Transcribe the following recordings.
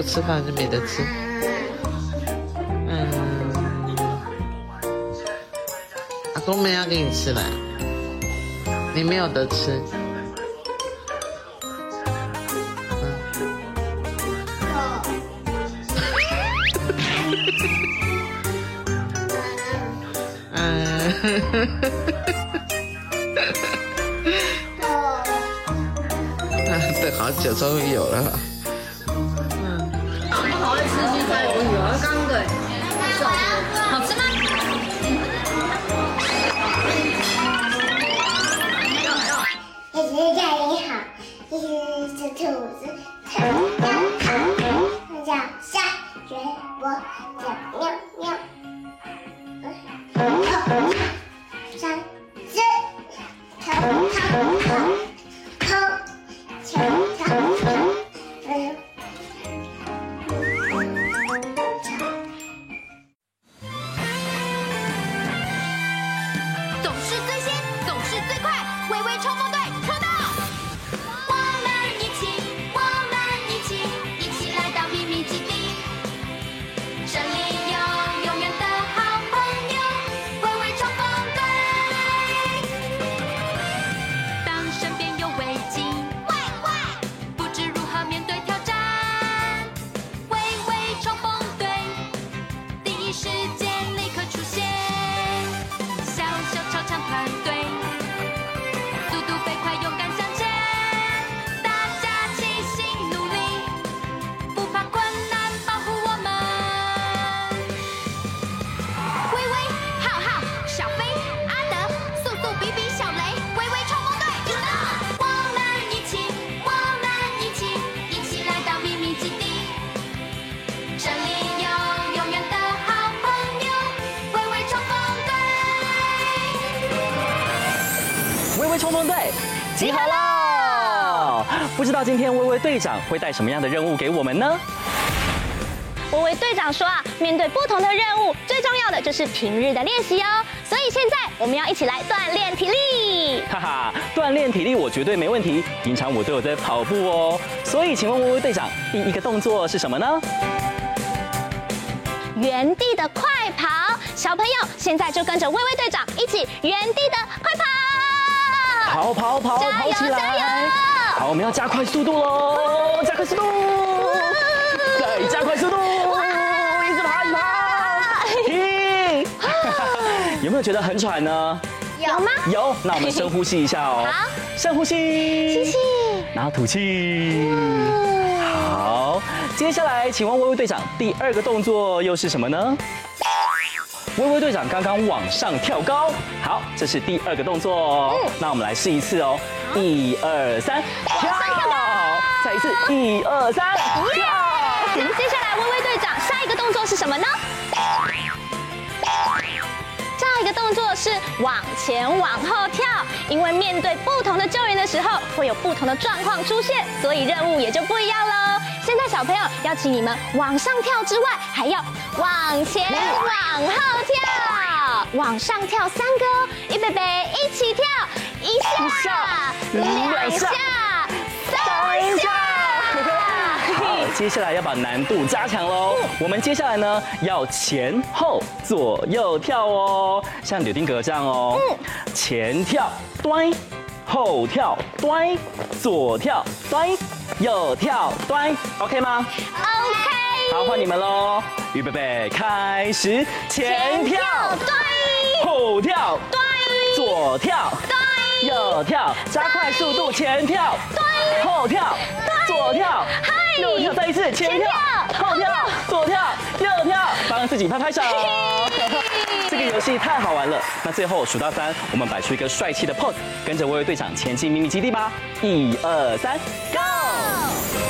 不吃饭就没得吃。嗯，阿公没要给你吃了，你没有得吃。嗯，嗯等好久，终于有了。小集合喽！不知道今天微微队长会带什么样的任务给我们呢？微微队长说啊，面对不同的任务，最重要的就是平日的练习哦。所以现在我们要一起来锻炼体力。哈哈，锻炼体力我绝对没问题，平常我都有在跑步哦。所以请问微微队长，第一个动作是什么呢？原地的快跑，小朋友现在就跟着微微队长一起原地的快跑。跑跑跑，跑起来！好，我们要加快速度喽！加快速度，再加快速度，一直跑，一直跑，停！有没有觉得很喘呢？有吗？有，那我们深呼吸一下哦。好，深呼吸，吸气，然后吐气。好，接下来请问薇薇队长，第二个动作又是什么呢？薇薇队长刚刚往上跳高，好，这是第二个动作。嗯，那我们来试一次哦，一二三，跳！再一次，一二三，跳！接下来，微微队长下一个动作是什么呢？下一个动作是往前往后跳，因为面对不同的救援的时候，会有不同的状况出现，所以任务也就不一样喽。现在小朋友要请你们往上跳之外，还要往前往后跳，往上跳三个，预备备，一起跳，一下，两下，三下。好，接下来要把难度加强喽。我们接下来呢，要前后左右跳哦，像柳丁格这样哦。前跳，端，后跳，端，左跳，端。右跳端，OK 吗？OK。好，换你们喽！预备备，开始！前跳端，后跳端，左跳端，右跳，加快速度！前跳端，后跳端，左跳，右跳，再一次！前跳，后跳，左跳，右跳，帮自己拍拍手。这个游戏太好玩了！那最后数到三，我们摆出一个帅气的 pose，跟着薇薇队长前进秘密基地吧！一二三，Go！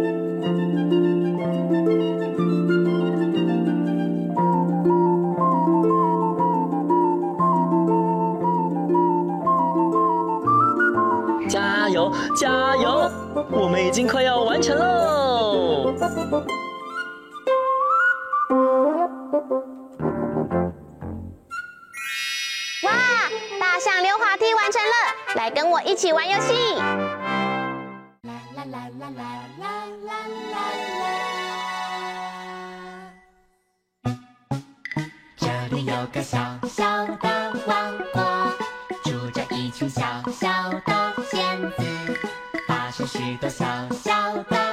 我们已经快要完成喽！哇，大象溜滑梯完成了，来跟我一起玩游戏。啦啦啦啦啦啦啦啦啦！这里有个小小的王国，许多小小的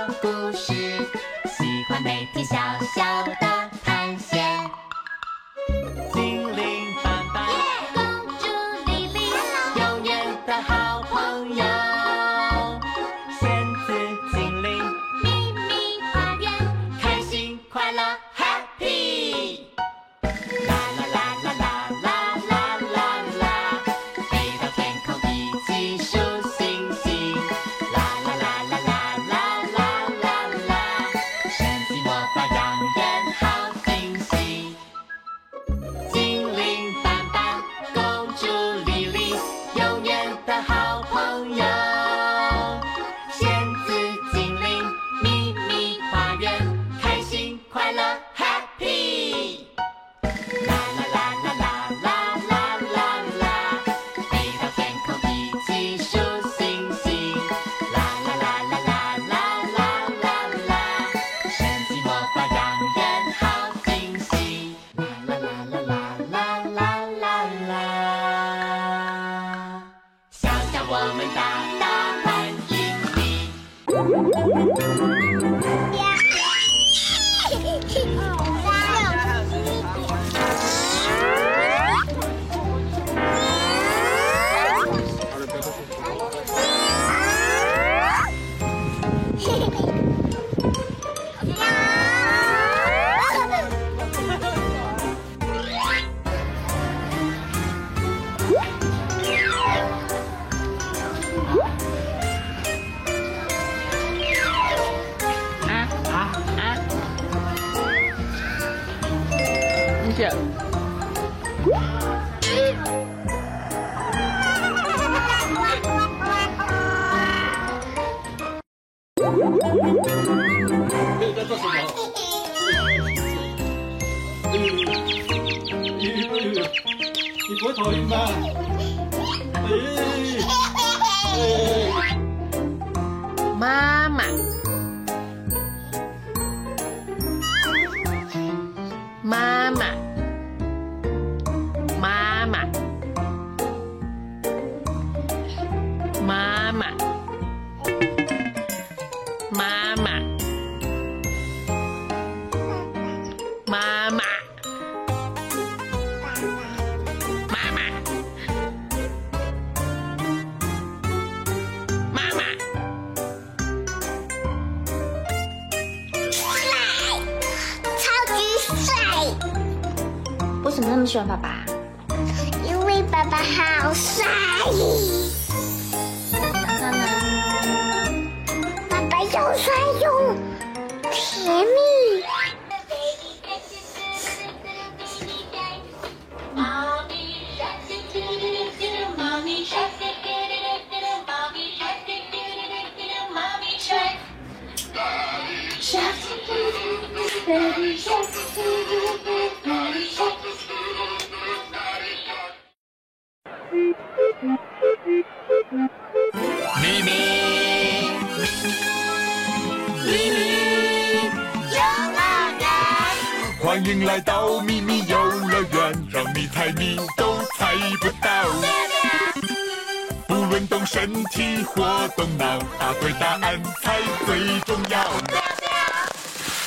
答对答案才最重要。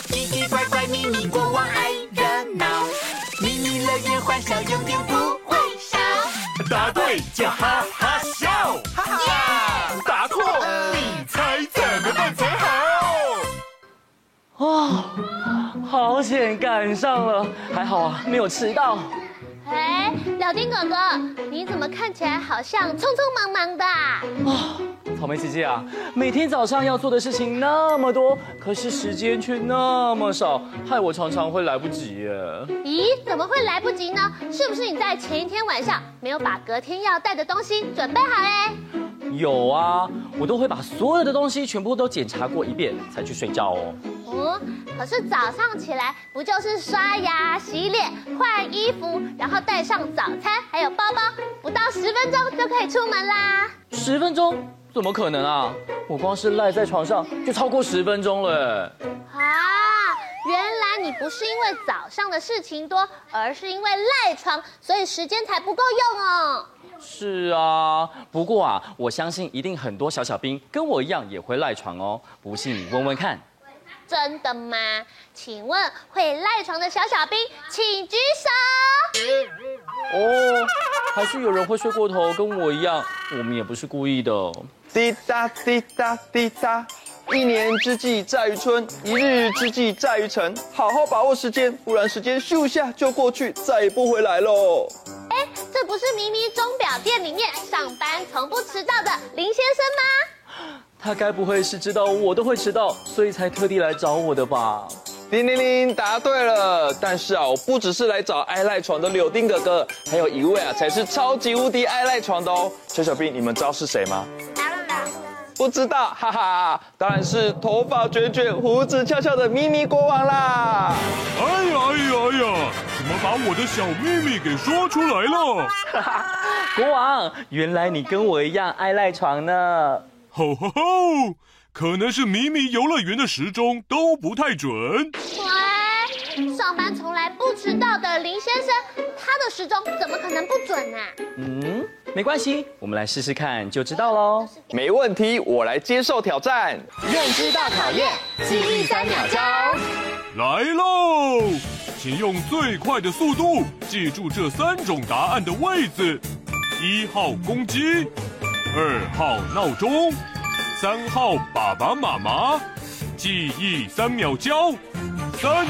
奇奇怪怪秘密国王爱热闹，秘密乐园欢笑永远不会少。答对就哈哈笑，哈哈！答错你猜怎么办才好？哇，好险赶上了，还好啊，没有迟到。哎，老丁哥哥，你怎么看起来好像匆匆忙忙的啊？啊，草莓姐姐啊，每天早上要做的事情那么多，可是时间却那么少，害我常常会来不及耶。咦，怎么会来不及呢？是不是你在前一天晚上没有把隔天要带的东西准备好嘞？有啊，我都会把所有的东西全部都检查过一遍才去睡觉哦。哦，可是早上起来不就是刷牙、洗脸、换衣服，然后带上早餐还有包包，不到十分钟就可以出门啦？十分钟？怎么可能啊？我光是赖在床上就超过十分钟了。啊，原来你不是因为早上的事情多，而是因为赖床，所以时间才不够用哦。是啊，不过啊，我相信一定很多小小兵跟我一样也会赖床哦。不信你问问看。真的吗？请问会赖床的小小兵，请举手。哦，还是有人会睡过头，跟我一样，我们也不是故意的。滴答滴答滴答，一年之计在于春，一日之计在于晨。好好把握时间，不然时间咻一下就过去，再也不回来喽。是咪咪钟表店里面上班从不迟到的林先生吗？他该不会是知道我都会迟到，所以才特地来找我的吧？叮铃铃，答对了。但是啊，我不只是来找爱赖床的柳丁哥哥，还有一位啊，才是超级无敌爱赖床的哦。小小兵，你们知道是谁吗？不知道，哈哈，当然是头发卷卷、胡子翘翘的咪咪国王啦！哎呀哎呀哎呀，怎么把我的小秘密给说出来了？哈哈，国王，原来你跟我一样爱赖床呢。吼吼吼！可能是咪咪游乐园的时钟都不太准。喂，上班从来不迟到的林先生，他的时钟怎么可能不准啊？嗯，没关系，我们来试试看就知道喽。没问题，我来接受挑战。认知大考验，记忆三秒钟。来喽，请用最快的速度记住这三种答案的位置：一号公鸡。二号闹钟，三号爸爸妈妈，记忆三秒交，三、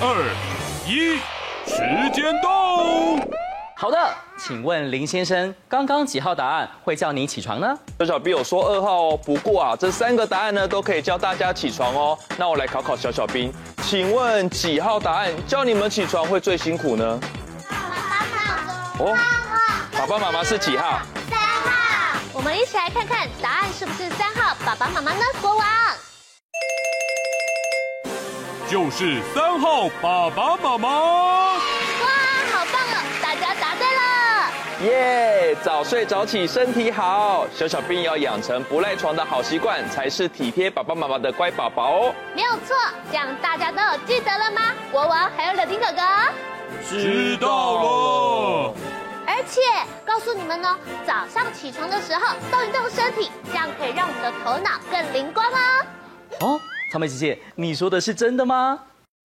二、一，时间到。好的，请问林先生，刚刚几号答案会叫你起床呢？小小兵有说二号哦，不过啊，这三个答案呢都可以叫大家起床哦。那我来考考小小兵，请问几号答案叫你们起床会最辛苦呢？爸爸妈妈。哦，爸爸妈妈是几号？我们一起来看看答案是不是三号爸爸妈妈呢？国王，就是三号爸爸妈妈。耶，yeah, 早睡早起身体好，小小兵要养成不赖床的好习惯，才是体贴爸爸妈妈的乖宝宝哦。没有错，这样大家都有记得了吗？国王还有柳丁哥哥，知道了。而且告诉你们呢，早上起床的时候动一动身体，这样可以让我们的头脑更灵光哦。哦，草莓姐姐，你说的是真的吗？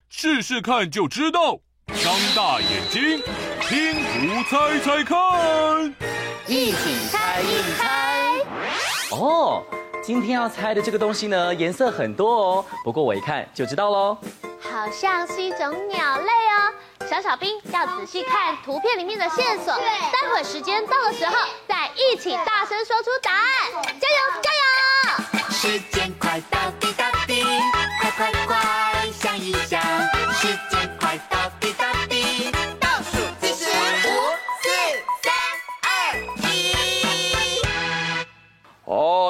试试看就知道。张大眼睛，拼图猜猜看，一起猜一猜。哦，今天要猜的这个东西呢，颜色很多哦。不过我一看就知道喽。好像是一种鸟类哦。小小兵要仔细看图片里面的线索，待会时间到的时候再一起大声说出答案，加油加油！时间快到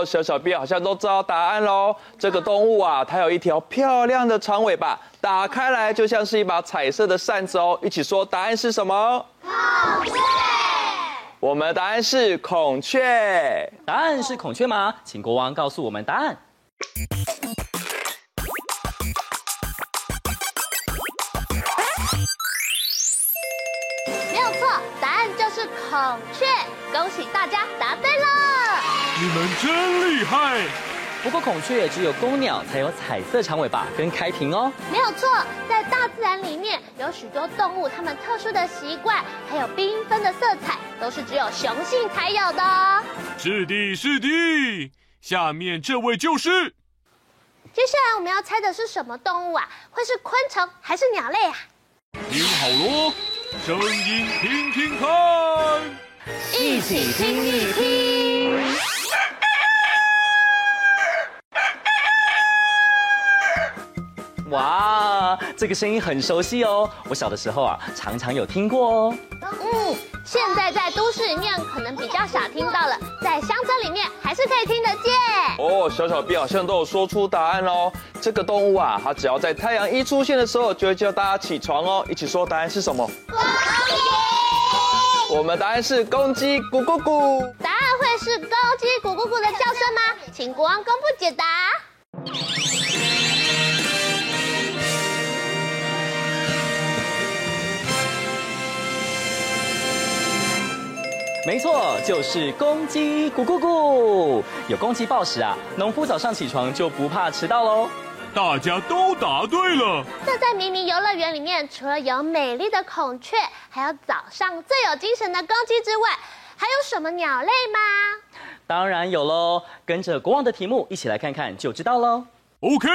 小小 b 好像都知道答案喽这个动物啊它有一条漂亮的长尾巴打开来就像是一把彩色的扇子哦一起说答案是什么？我们答案是孔雀。答案是孔雀吗？请国王告诉我们答案。没有错答案就是孔雀。恭喜大家答对了。你们真厉害！不过孔雀也只有公鸟才有彩色长尾巴跟开屏哦。没有错，在大自然里面有许多动物，它们特殊的习惯还有缤纷的色彩，都是只有雄性才有的哦。是的，是的。下面这位就是。接下来我们要猜的是什么动物啊？会是昆虫还是鸟类啊？听好喽，声音听听看，一起听一听。哇，这个声音很熟悉哦，我小的时候啊，常常有听过哦。嗯，现在在都市里面可能比较少听到了，在乡村里面还是可以听得见。哦，小小兵好像都有说出答案喽。这个动物啊，它只要在太阳一出现的时候，就会叫大家起床哦。一起说答案是什么？公鸡。我们答案是公鸡，咕咕咕。答案会是公鸡咕咕咕的叫声吗？请国王公布解答。没错，就是公鸡咕咕咕。有公鸡报时啊，农夫早上起床就不怕迟到喽。大家都答对了。那在迷你游乐园里面，除了有美丽的孔雀，还有早上最有精神的公鸡之外，还有什么鸟类吗？当然有喽，跟着国王的题目一起来看看就知道喽。OK，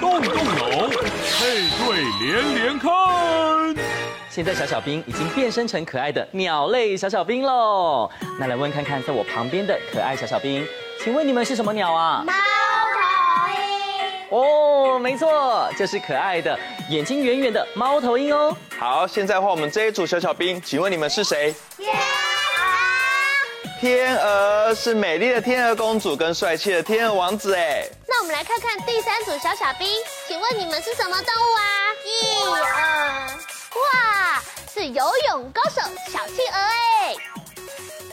动动脑，配对连连看。现在小小兵已经变身成可爱的鸟类小小兵喽。那来问看看，在我旁边的可爱小小兵，请问你们是什么鸟啊？猫头鹰。哦，没错，就是可爱的眼睛圆圆的猫头鹰哦。好，现在换我们这一组小小兵，请问你们是谁？天鹅。天鹅是美丽的天鹅公主跟帅气的天鹅王子哎。那我们来看看第三组小小兵，请问你们是什么动物啊？企鹅。哇，是游泳高手小企鹅哎！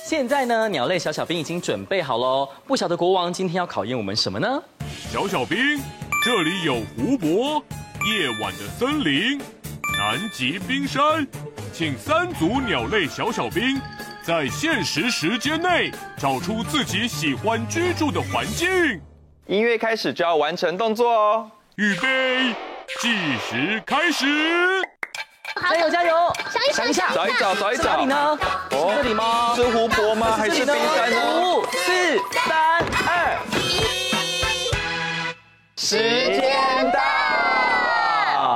现在呢，鸟类小小兵已经准备好喽。不晓得国王今天要考验我们什么呢？小小兵，这里有湖泊、夜晚的森林、南极冰山，请三组鸟类小小兵在限时时间内找出自己喜欢居住的环境。音乐开始就要完成动作哦。预备，计时开始。加油加油！想一想，找一找，找一找，哪里呢？哦，这里吗？是湖泊吗？还是冰山呢？五、四、三、二、一，时间到！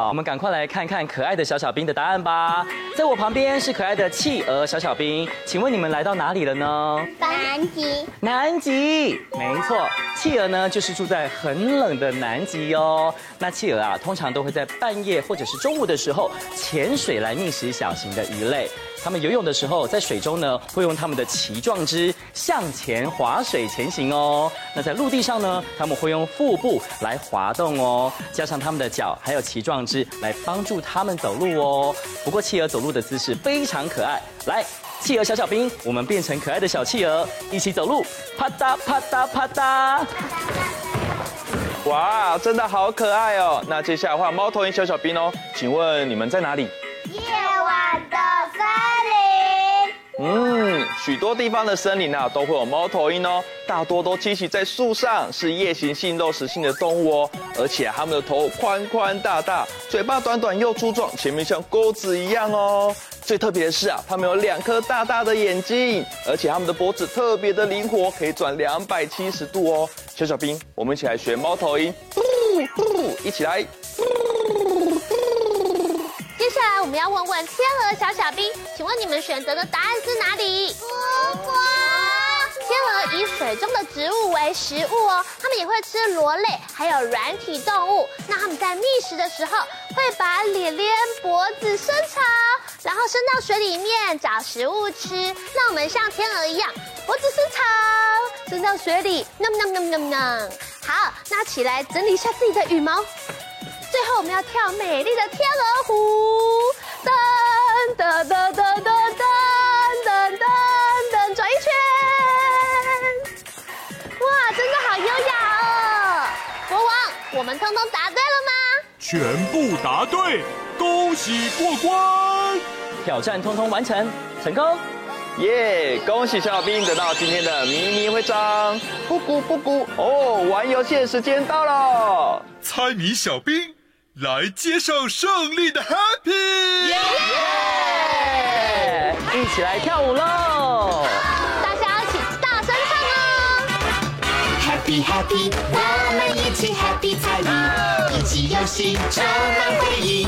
我们赶快来看看可爱的小小兵的答案吧。在我旁边是可爱的企鹅小小兵，请问你们来到哪里了呢？南极。南极，没错，企鹅呢就是住在很冷的南极哦。那企鹅啊，通常都会在半夜或者是中午的时候潜水来觅食小型的鱼类。它们游泳的时候，在水中呢，会用它们的鳍状肢向前划水前行哦。那在陆地上呢，他们会用腹部来滑动哦，加上他们的脚还有鳍状肢来帮助他们走路哦。不过企鹅走路的姿势非常可爱，来，企鹅小小兵，我们变成可爱的小企鹅，一起走路，啪嗒啪嗒啪嗒。哇，真的好可爱哦。那接下来换猫头鹰小小兵哦，请问你们在哪里？夜晚的森嗯，许多地方的森林啊，都会有猫头鹰哦，大多都栖息在树上，是夜行性、肉食性的动物哦。而且它们的头宽宽大大，嘴巴短短又粗壮，前面像钩子一样哦。最特别的是啊，它们有两颗大大的眼睛，而且它们的脖子特别的灵活，可以转两百七十度哦。小小兵，我们一起来学猫头鹰，一起来。们要问问天鹅小小兵，请问你们选择的答案是哪里？天鹅以水中的植物为食物哦，它们也会吃螺类，还有软体动物。那它们在觅食的时候，会把脸脸脖子伸长，然后伸到水里面找食物吃。那我们像天鹅一样，脖子伸长，伸到水里。好，那起来整理一下自己的羽毛。最后我们要跳美丽的天鹅湖，噔噔噔噔噔噔噔噔，转一圈，哇，真的好优雅哦！国王，我们通通答对了吗？全部答对，恭喜过关！挑战通通完成，成功！耶！恭喜小小兵得到今天的迷你徽章。布谷布谷哦，玩游戏的时间到了。猜谜小兵来接受胜利的 Happy！耶！一起来跳舞喽！大家一起大声唱哦！Happy Happy，我们一起 Happy 猜谜，一起游戏充满回忆。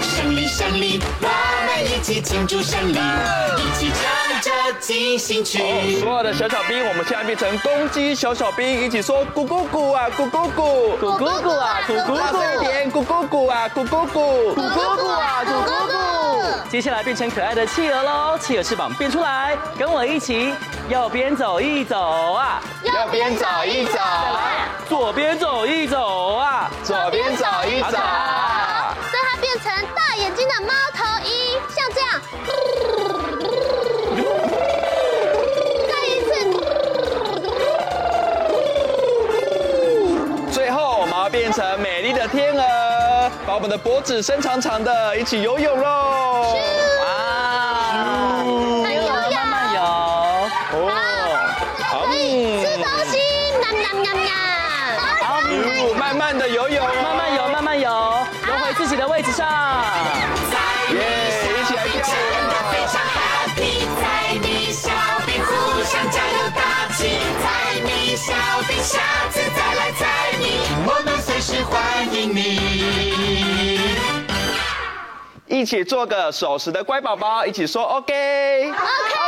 胜利胜利，我们一起庆祝胜利，一起唱着进行曲。所有的小小兵，我们现在变成公鸡小小兵，一起说咕咕咕啊，咕咕咕，咕咕咕啊，咕咕咕，大声一点，咕咕咕啊，咕咕咕，咕咕咕啊，咕咕咕。接下来变成可爱的企鹅喽，企鹅翅膀变出来，跟我一起，右边走一走啊，右边走一走啊，左边走一走啊，左边走一走啊。所以它变成大眼睛的猫头鹰，像这样。再一次。最后我们要变成美丽的天鹅，把我们的脖子伸长长的，一起游泳喽！慢慢游。哦，好，可以吃东西，喵喵喵喵。好，慢慢的游泳，慢慢游，慢慢游，游回自己的位置上。耶，一起来跳。舞。非常 happy，猜谜小兵互相加油打气，猜谜小兵下次再来猜谜，我们随时欢迎你。一起做个守时的乖宝宝，一起说 OK。OK。